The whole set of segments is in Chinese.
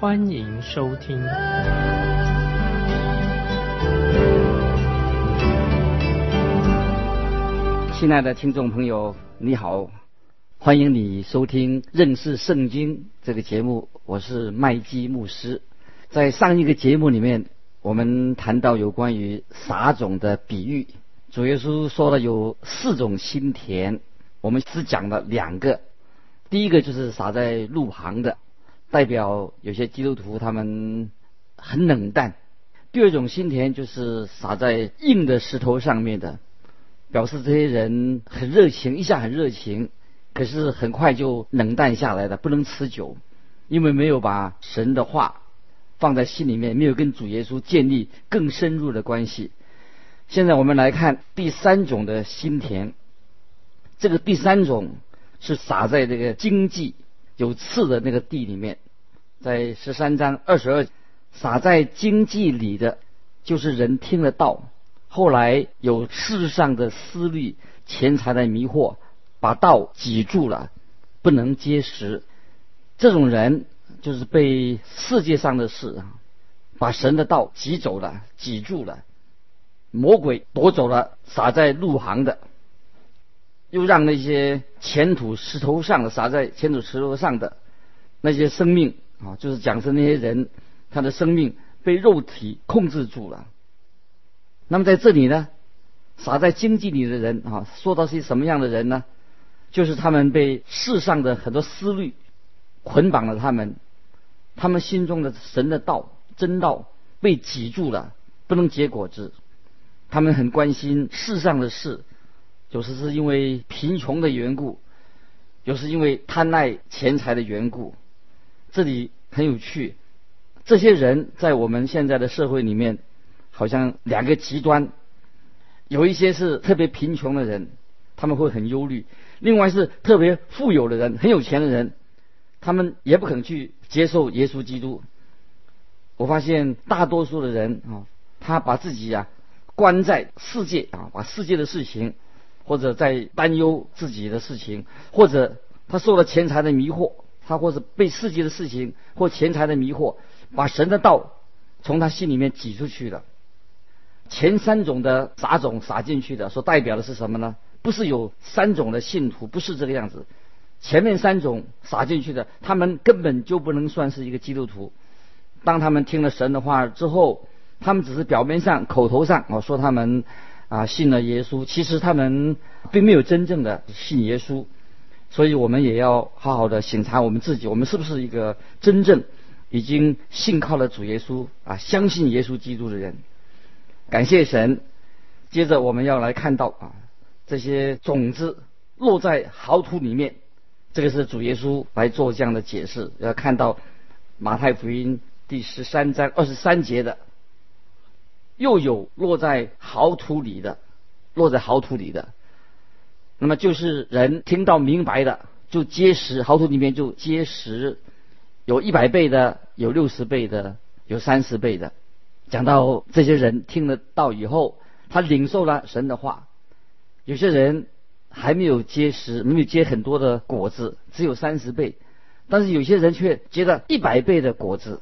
欢迎收听。亲爱的听众朋友，你好，欢迎你收听认识圣经这个节目，我是麦基牧师。在上一个节目里面，我们谈到有关于撒种的比喻。主耶稣说了有四种心田，我们只讲了两个。第一个就是撒在路旁的，代表有些基督徒他们很冷淡；第二种心田就是撒在硬的石头上面的。表示这些人很热情，一下很热情，可是很快就冷淡下来的，不能持久，因为没有把神的话放在心里面，没有跟主耶稣建立更深入的关系。现在我们来看第三种的心田，这个第三种是撒在这个荆棘有刺的那个地里面，在十三章二十二，撒在荆棘里的，就是人听得到。后来有世上的思虑、钱财的迷惑，把道挤住了，不能结实。这种人就是被世界上的事啊，把神的道挤走了、挤住了。魔鬼夺走了撒在路旁的，又让那些前土石头上的撒在前土石头上的那些生命啊，就是讲是那些人，他的生命被肉体控制住了。那么在这里呢，撒在经济里的人啊，说到是什么样的人呢？就是他们被世上的很多思虑捆绑了，他们，他们心中的神的道真道被挤住了，不能结果子。他们很关心世上的事，有时是因为贫穷的缘故，有时因为贪爱钱财的缘故。这里很有趣，这些人在我们现在的社会里面。好像两个极端，有一些是特别贫穷的人，他们会很忧虑；另外是特别富有的人，很有钱的人，他们也不肯去接受耶稣基督。我发现大多数的人啊，他把自己啊关在世界啊，把世界的事情，或者在担忧自己的事情，或者他受了钱财的迷惑，他或者被世界的事情或钱财的迷惑，把神的道从他心里面挤出去的。前三种的杂种撒进去的，所代表的是什么呢？不是有三种的信徒，不是这个样子。前面三种撒进去的，他们根本就不能算是一个基督徒。当他们听了神的话之后，他们只是表面上、口头上啊说他们啊信了耶稣，其实他们并没有真正的信耶稣。所以我们也要好好的审查我们自己，我们是不是一个真正已经信靠了主耶稣啊，相信耶稣基督的人。感谢神。接着我们要来看到啊，这些种子落在好土里面，这个是主耶稣来做这样的解释。要看到马太福音第十三章二十三节的，又有落在好土里的，落在好土里的，那么就是人听到明白的就结实，好土里面就结实，有一百倍的，有六十倍的，有三十倍的。讲到这些人听了到以后，他领受了神的话。有些人还没有结实，没有结很多的果子，只有三十倍；但是有些人却结了一百倍的果子。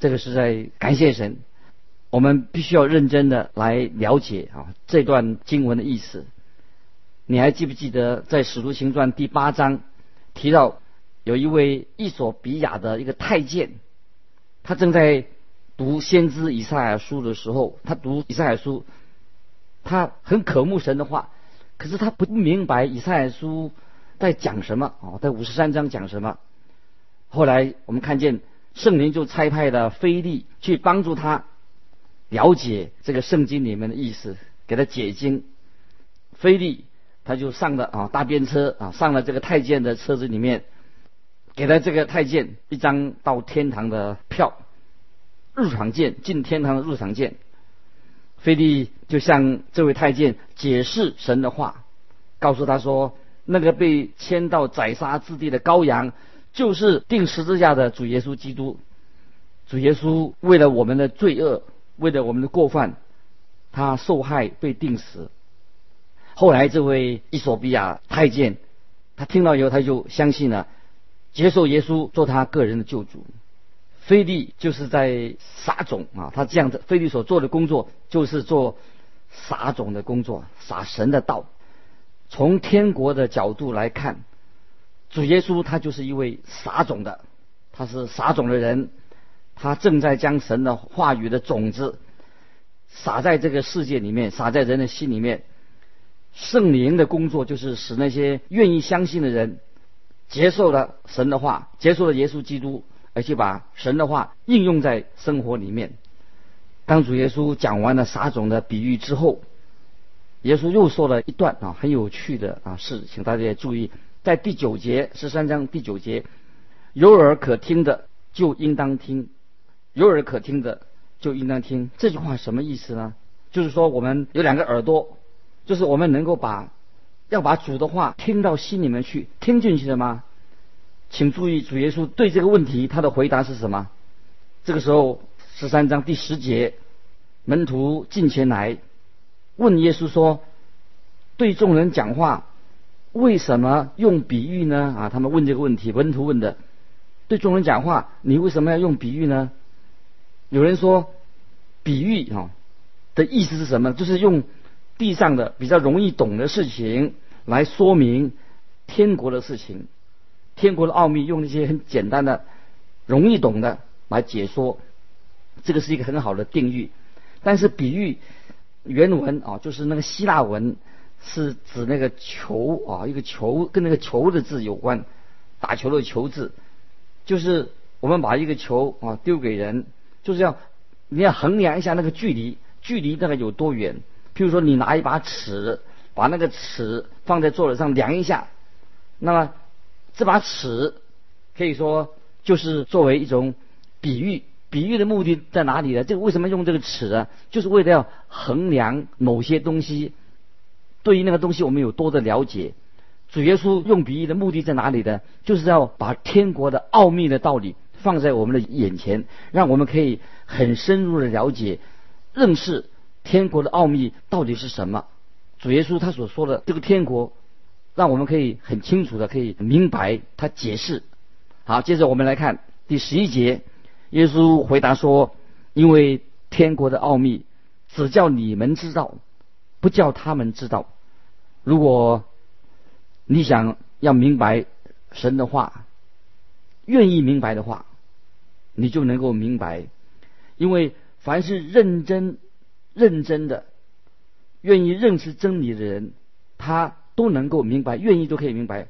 这个是在感谢神。我们必须要认真的来了解啊这段经文的意思。你还记不记得在《使徒行传》第八章提到有一位伊索比亚的一个太监，他正在。读先知以赛亚书的时候，他读以赛亚书，他很渴慕神的话，可是他不明白以赛亚书在讲什么哦，在五十三章讲什么。后来我们看见圣灵就差派了菲利去帮助他了解这个圣经里面的意思，给他解经。菲利他就上了啊大便车啊，上了这个太监的车子里面，给了这个太监一张到天堂的票。入场券，进天堂的入场券。菲利就向这位太监解释神的话，告诉他说：“那个被牵到宰杀之地的羔羊，就是钉十字架的主耶稣基督。主耶稣为了我们的罪恶，为了我们的过犯，他受害被定死。后来这位伊索比亚太监，他听到以后，他就相信了，接受耶稣做他个人的救主。”菲利就是在撒种啊，他这样的菲利所做的工作就是做撒种的工作，撒神的道。从天国的角度来看，主耶稣他就是一位撒种的，他是撒种的人，他正在将神的话语的种子撒在这个世界里面，撒在人的心里面。圣灵的工作就是使那些愿意相信的人接受了神的话，接受了耶稣基督。而且把神的话应用在生活里面。当主耶稣讲完了撒种的比喻之后，耶稣又说了一段啊很有趣的啊事，请大家注意，在第九节十三章第九节，有耳可听的就应当听，有耳可听的就应当听。这句话什么意思呢？就是说我们有两个耳朵，就是我们能够把要把主的话听到心里面去，听进去了吗？请注意，主耶稣对这个问题他的回答是什么？这个时候，十三章第十节，门徒进前来问耶稣说：“对众人讲话，为什么用比喻呢？”啊，他们问这个问题，门徒问的。对众人讲话，你为什么要用比喻呢？有人说，比喻啊的意思是什么？就是用地上的比较容易懂的事情来说明天国的事情。天国的奥秘用那些很简单的、容易懂的来解说，这个是一个很好的定义。但是比喻原文啊，就是那个希腊文是指那个球啊，一个球跟那个球的字有关，打球的球字，就是我们把一个球啊丢给人，就是要你要衡量一下那个距离，距离大概有多远。譬如说你拿一把尺，把那个尺放在桌子上量一下，那么。这把尺可以说就是作为一种比喻，比喻的目的在哪里呢？这个为什么用这个尺呢？就是为了要衡量某些东西，对于那个东西我们有多的了解。主耶稣用比喻的目的在哪里呢？就是要把天国的奥秘的道理放在我们的眼前，让我们可以很深入的了解、认识天国的奥秘到底是什么。主耶稣他所说的这个天国。让我们可以很清楚的可以明白他解释。好，接着我们来看第十一节，耶稣回答说：“因为天国的奥秘只叫你们知道，不叫他们知道。如果你想要明白神的话，愿意明白的话，你就能够明白。因为凡是认真、认真的、愿意认识真理的人，他。”都能够明白，愿意都可以明白，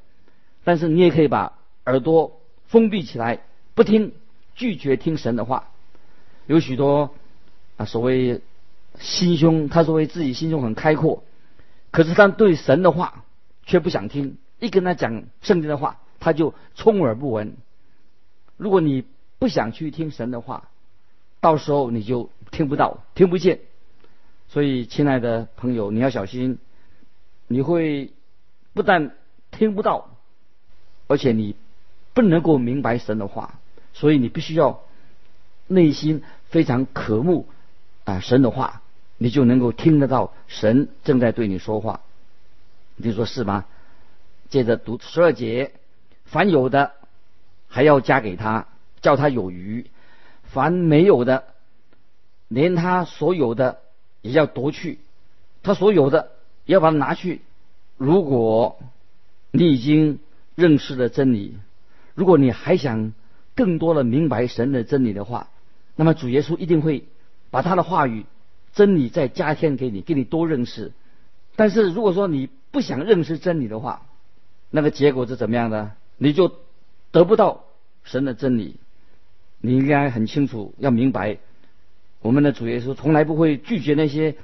但是你也可以把耳朵封闭起来，不听，拒绝听神的话。有许多啊，所谓心胸，他所谓自己心胸很开阔，可是他对神的话却不想听。一跟他讲圣经的话，他就充耳不闻。如果你不想去听神的话，到时候你就听不到，听不见。所以，亲爱的朋友，你要小心。你会不但听不到，而且你不能够明白神的话，所以你必须要内心非常渴慕啊神的话，你就能够听得到神正在对你说话。你说是吗？接着读十二节，凡有的还要加给他，叫他有余；凡没有的，连他所有的也要夺去，他所有的也。要把它拿去。如果你已经认识了真理，如果你还想更多的明白神的真理的话，那么主耶稣一定会把他的话语、真理再加添给你，给你多认识。但是如果说你不想认识真理的话，那个结果是怎么样的？你就得不到神的真理。你应该很清楚，要明白，我们的主耶稣从来不会拒绝那些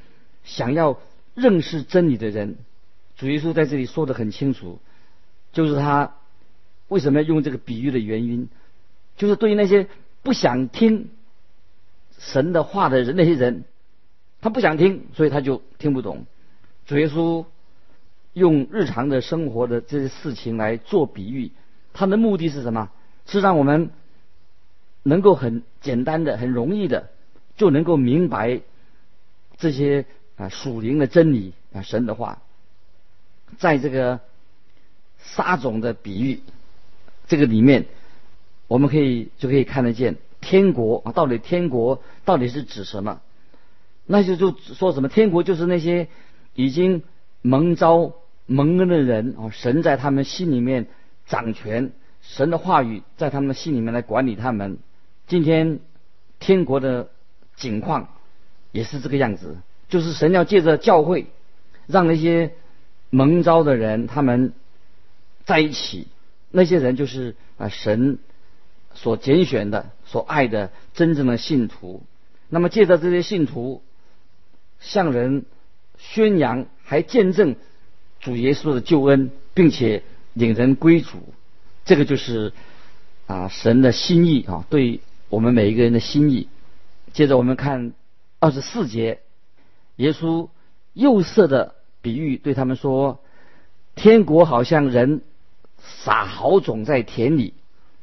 想要。认识真理的人，主耶稣在这里说的很清楚，就是他为什么要用这个比喻的原因，就是对于那些不想听神的话的人，那些人，他不想听，所以他就听不懂。主耶稣用日常的生活的这些事情来做比喻，他的目的是什么？是让我们能够很简单的、很容易的就能够明白这些啊属灵的真理啊神的话，在这个撒种的比喻这个里面，我们可以就可以看得见天国啊，到底天国到底是指什么？那就就说什么天国就是那些已经蒙召蒙恩的人啊，神在他们心里面掌权。神的话语在他们心里面来管理他们。今天天国的景况也是这个样子，就是神要借着教会，让那些蒙召的人他们在一起。那些人就是啊神所拣选的、所爱的真正的信徒。那么借着这些信徒向人宣扬，还见证主耶稣的救恩，并且领人归主。这个就是啊神的心意啊，对我们每一个人的心意。接着我们看二十四节，耶稣又色的比喻对他们说：天国好像人撒好种在田里，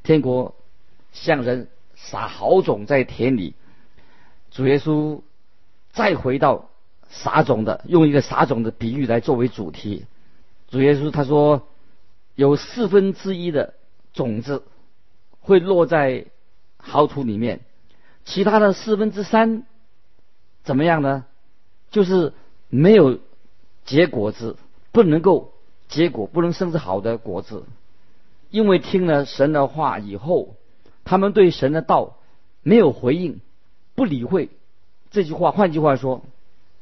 天国像人撒好种在田里。主耶稣再回到撒种的，用一个撒种的比喻来作为主题。主耶稣他说。有四分之一的种子会落在好土里面，其他的四分之三怎么样呢？就是没有结果子，不能够结果，不能生出好的果子。因为听了神的话以后，他们对神的道没有回应，不理会这句话。换句话说，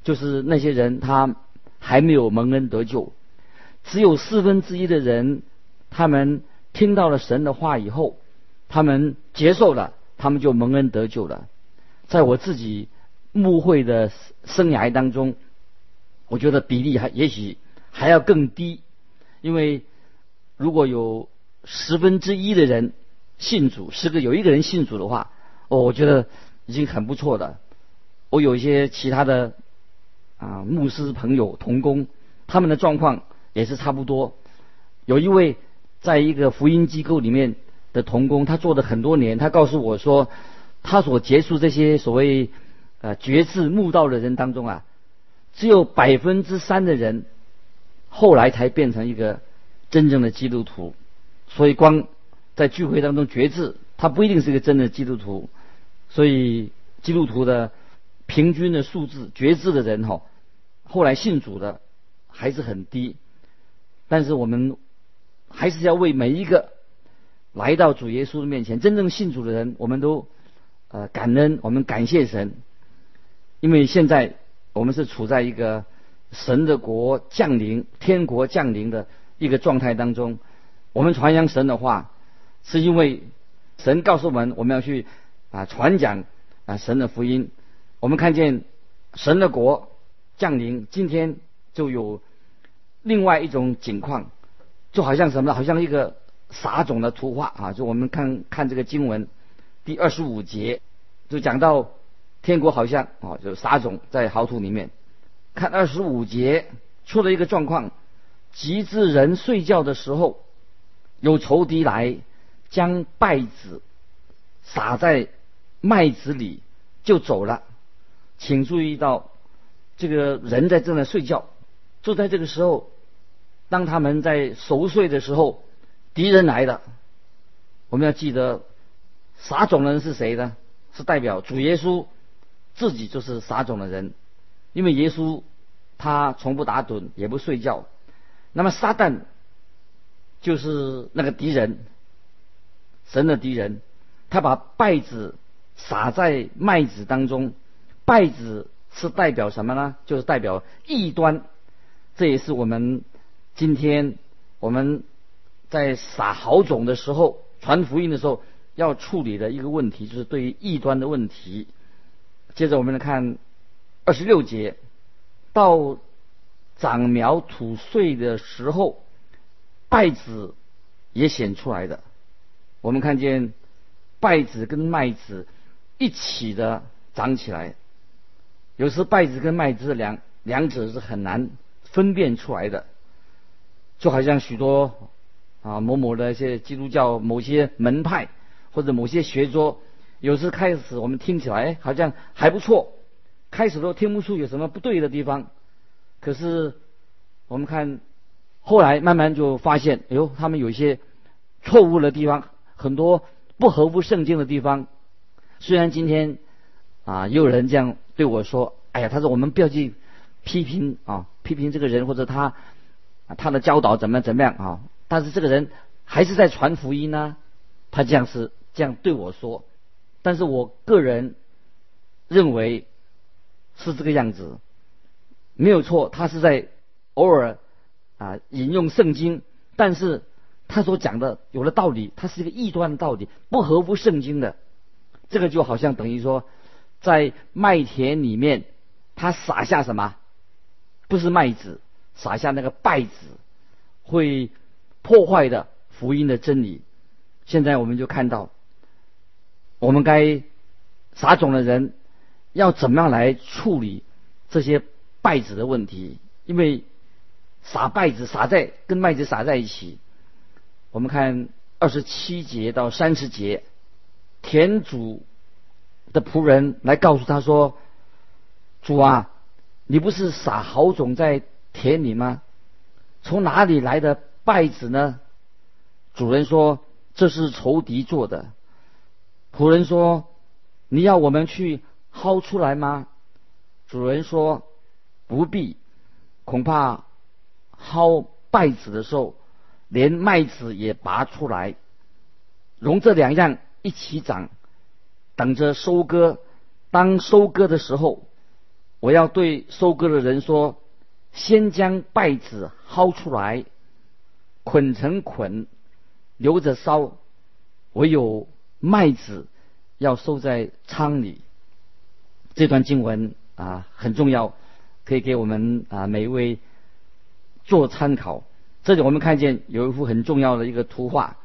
就是那些人他还没有蒙恩得救。只有四分之一的人，他们听到了神的话以后，他们接受了，他们就蒙恩得救了。在我自己牧会的生涯当中，我觉得比例还也许还要更低，因为如果有十分之一的人信主，十个有一个人信主的话，哦，我觉得已经很不错的。我有一些其他的啊牧师朋友同工，他们的状况。也是差不多。有一位在一个福音机构里面的童工，他做了很多年。他告诉我说，他所接触这些所谓呃觉志慕道的人当中啊，只有百分之三的人后来才变成一个真正的基督徒。所以光在聚会当中觉志，他不一定是一个真的基督徒。所以基督徒的平均的数字觉志的人哈，后来信主的还是很低。但是我们还是要为每一个来到主耶稣的面前真正信主的人，我们都呃感恩，我们感谢神，因为现在我们是处在一个神的国降临、天国降临的一个状态当中。我们传扬神的话，是因为神告诉我们，我们要去啊传讲啊神的福音。我们看见神的国降临，今天就有。另外一种景况，就好像什么？好像一个撒种的图画啊！就我们看看这个经文第二十五节，就讲到天国好像啊，就撒种在好土里面。看二十五节出了一个状况：极致人睡觉的时候，有仇敌来将稗子撒在麦子里，就走了。请注意到，这个人在正在睡觉，就在这个时候。当他们在熟睡的时候，敌人来了。我们要记得，撒种的人是谁呢？是代表主耶稣自己就是撒种的人，因为耶稣他从不打盹也不睡觉。那么撒旦就是那个敌人，神的敌人，他把稗子撒在麦子当中。稗子是代表什么呢？就是代表异端。这也是我们。今天我们在撒好种的时候，传福音的时候要处理的一个问题，就是对于异端的问题。接着我们来看二十六节，到长苗吐穗的时候，稗子也显出来的。我们看见稗子跟麦子一起的长起来。有时稗子跟麦子两两者是很难分辨出来的，就好像许多啊某某的一些基督教某些门派或者某些学说，有时开始我们听起来好像还不错，开始都听不出有什么不对的地方，可是我们看后来慢慢就发现，哎呦，他们有一些错误的地方，很多不合乎圣经的地方。虽然今天啊，也有人这样对我说：“哎呀，他说我们不要去批评啊，批评这个人或者他他的教导怎么样怎么样啊。”但是这个人还是在传福音呢。他这样是这样对我说，但是我个人认为是这个样子，没有错。他是在偶尔啊引用圣经，但是他所讲的有了道理，他是一个异端的道理，不合乎圣经的。这个就好像等于说，在麦田里面，他撒下什么？不是麦子，撒下那个稗子，会破坏的福音的真理。现在我们就看到，我们该撒种的人要怎么样来处理这些稗子的问题？因为撒稗子撒在跟麦子撒在一起，我们看二十七节到三十节。田主的仆人来告诉他说：“主啊，你不是撒好种在田里吗？从哪里来的稗子呢？”主人说：“这是仇敌做的。”仆人说：“你要我们去薅出来吗？”主人说：“不必，恐怕薅稗子的时候，连麦子也拔出来，容这两样。”一起长，等着收割。当收割的时候，我要对收割的人说：先将稗子薅出来，捆成捆，留着烧；唯有麦子要收在仓里。这段经文啊很重要，可以给我们啊每一位做参考。这里我们看见有一幅很重要的一个图画，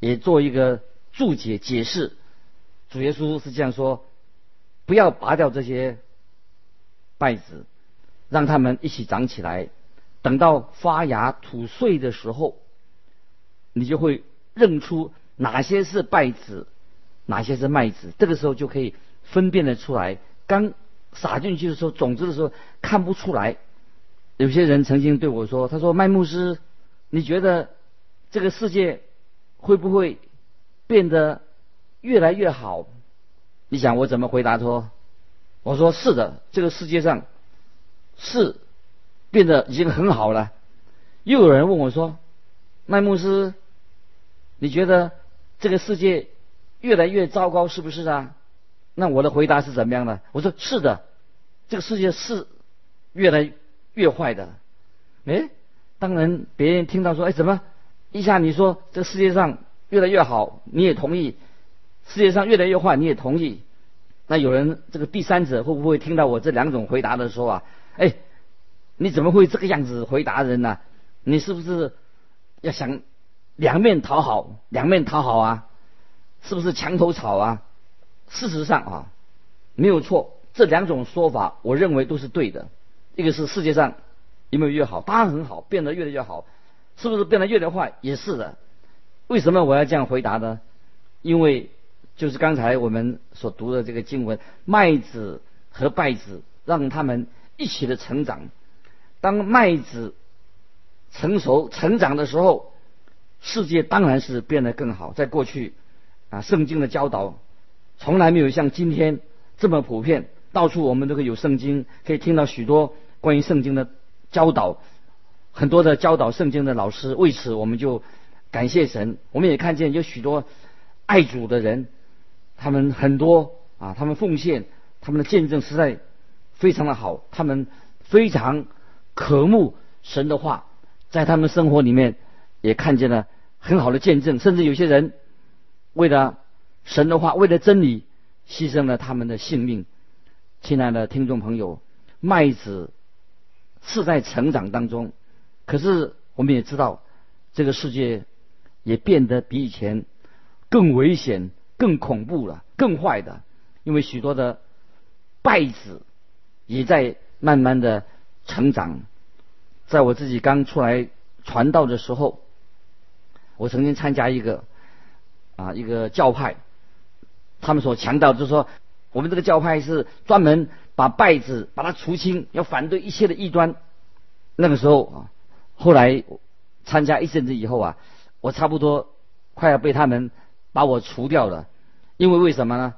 也做一个。注解解释，主耶稣是这样说：不要拔掉这些稗子，让它们一起长起来。等到发芽吐穗的时候，你就会认出哪些是败子，哪些是麦子。这个时候就可以分辨得出来。刚撒进去的时候，种子的时候看不出来。有些人曾经对我说：“他说麦牧师，你觉得这个世界会不会？”变得越来越好，你想我怎么回答说？我说是的，这个世界上是变得已经很好了。又有人问我说：“麦牧师，你觉得这个世界越来越糟糕是不是啊？”那我的回答是怎么样的？我说是的，这个世界是越来越坏的。哎，当然别人听到说：“哎，怎么一下你说这个世界上？”越来越好，你也同意；世界上越来越坏，你也同意。那有人这个第三者会不会听到我这两种回答的时候啊？哎，你怎么会这个样子回答人呢？你是不是要想两面讨好？两面讨好啊？是不是墙头草啊？事实上啊，没有错，这两种说法我认为都是对的。一个是世界上有没有越好？当然很好，变得越来越好。是不是变得越来越坏？也是的。为什么我要这样回答呢？因为就是刚才我们所读的这个经文，麦子和稗子让他们一起的成长。当麦子成熟成长的时候，世界当然是变得更好。在过去啊，圣经的教导从来没有像今天这么普遍，到处我们都可以有圣经，可以听到许多关于圣经的教导，很多的教导圣经的老师。为此，我们就。感谢神，我们也看见有许多爱主的人，他们很多啊，他们奉献，他们的见证实在非常的好，他们非常渴慕神的话，在他们生活里面也看见了很好的见证，甚至有些人为了神的话，为了真理，牺牲了他们的性命。亲爱的听众朋友，麦子是在成长当中，可是我们也知道这个世界。也变得比以前更危险、更恐怖了、更坏的，因为许多的败子也在慢慢的成长。在我自己刚出来传道的时候，我曾经参加一个啊一个教派，他们所强调就是说，我们这个教派是专门把败子把它除清，要反对一切的异端。那个时候啊，后来参加一阵子以后啊，我差不多快要被他们把我除掉了，因为为什么呢？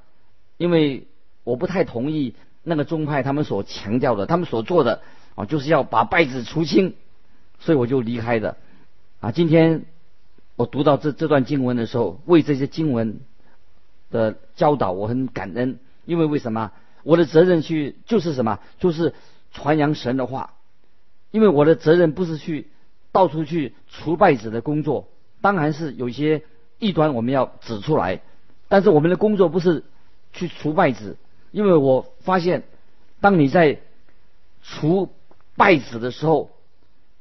因为我不太同意那个宗派他们所强调的，他们所做的啊，就是要把败子除清，所以我就离开的。啊，今天我读到这这段经文的时候，为这些经文的教导我很感恩，因为为什么？我的责任去就是什么？就是传扬神的话。因为我的责任不是去到处去除败子的工作，当然是有些异端我们要指出来，但是我们的工作不是去除败子，因为我发现，当你在除败子的时候，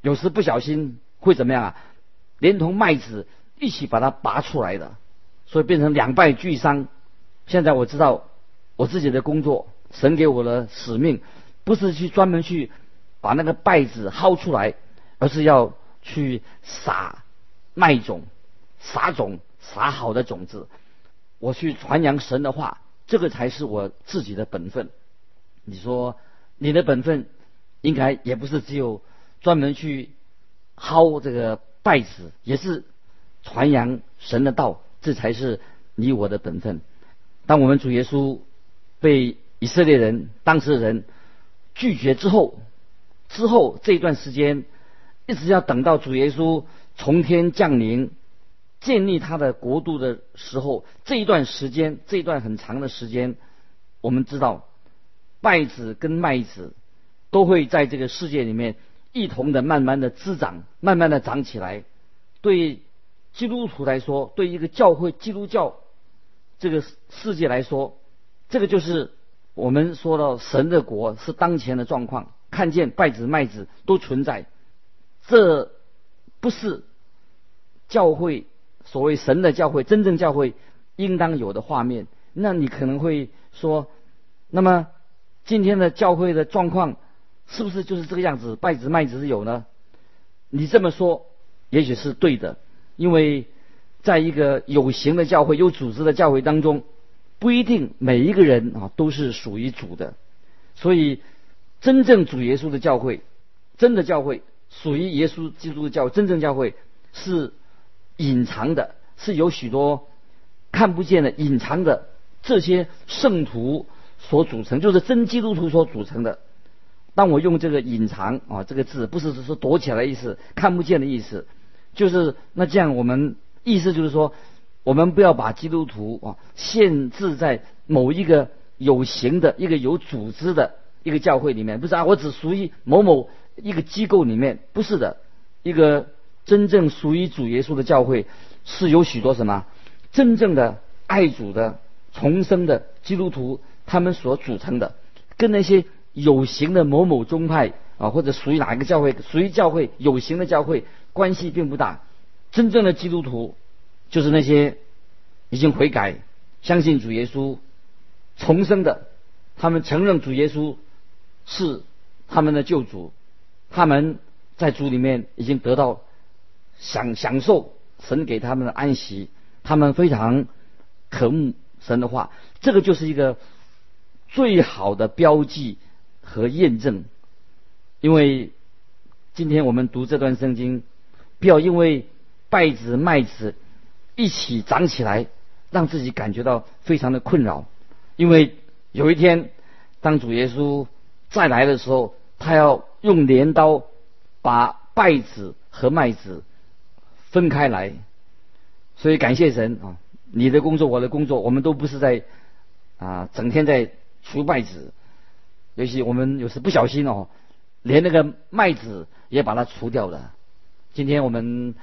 有时不小心会怎么样啊？连同麦子一起把它拔出来的，所以变成两败俱伤。现在我知道我自己的工作，神给我的使命，不是去专门去。把那个败子薅出来，而是要去撒麦种、撒种、撒好的种子。我去传扬神的话，这个才是我自己的本分。你说你的本分应该也不是只有专门去薅这个稗子，也是传扬神的道，这才是你我的本分。当我们主耶稣被以色列人当时的人拒绝之后，之后这一段时间，一直要等到主耶稣从天降临，建立他的国度的时候，这一段时间，这一段很长的时间，我们知道，稗子跟麦子都会在这个世界里面一同的慢慢的滋长，慢慢的长起来。对基督徒来说，对一个教会基督教这个世界来说，这个就是我们说到神的国是当前的状况。看见稗子、麦子都存在，这不是教会所谓神的教会，真正教会应当有的画面。那你可能会说，那么今天的教会的状况是不是就是这个样子？拜子、卖子是有呢？你这么说也许是对的，因为在一个有形的教会、有组织的教会当中，不一定每一个人啊都是属于主的，所以。真正主耶稣的教会，真的教会属于耶稣基督的教，真正教会是隐藏的，是有许多看不见的隐藏的这些圣徒所组成，就是真基督徒所组成的。当我用这个“隐藏”啊这个字，不是只是躲起来的意思，看不见的意思，就是那这样我们意思就是说，我们不要把基督徒啊限制在某一个有形的一个有组织的。一个教会里面不是啊，我只属于某某一个机构里面，不是的。一个真正属于主耶稣的教会，是有许多什么真正的爱主的重生的基督徒他们所组成的，跟那些有形的某某宗派啊，或者属于哪一个教会，属于教会有形的教会关系并不大。真正的基督徒就是那些已经悔改、相信主耶稣重生的，他们承认主耶稣。是他们的救主，他们在主里面已经得到享享受神给他们的安息，他们非常渴慕神的话，这个就是一个最好的标记和验证。因为今天我们读这段圣经，不要因为稗子麦子一起长起来，让自己感觉到非常的困扰，因为有一天当主耶稣。再来的时候，他要用镰刀把稗子和麦子分开来。所以感谢神啊，你的工作，我的工作，我们都不是在啊整天在除稗子。尤其我们有时不小心哦，连那个麦子也把它除掉了。今天我们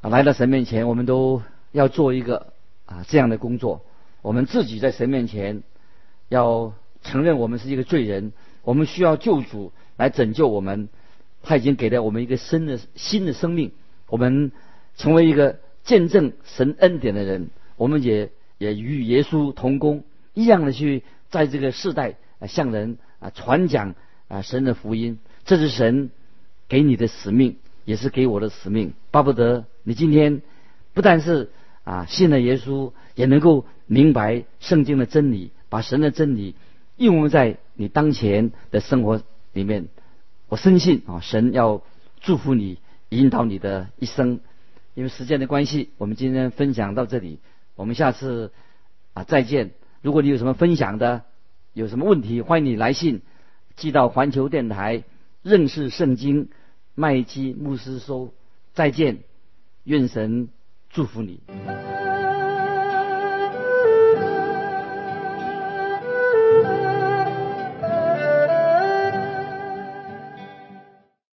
来到神面前，我们都要做一个啊这样的工作。我们自己在神面前要承认我们是一个罪人。我们需要救主来拯救我们，他已经给了我们一个新的新的生命，我们成为一个见证神恩典的人，我们也也与耶稣同工，一样的去在这个世代向人啊传讲啊神的福音，这是神给你的使命，也是给我的使命。巴不得你今天不但是啊信了耶稣，也能够明白圣经的真理，把神的真理应用在你当前的生活里面。我深信啊，神要祝福你，引导你的一生。因为时间的关系，我们今天分享到这里，我们下次啊再见。如果你有什么分享的，有什么问题，欢迎你来信寄到环球电台认识圣经麦基牧师收。再见，愿神祝福你。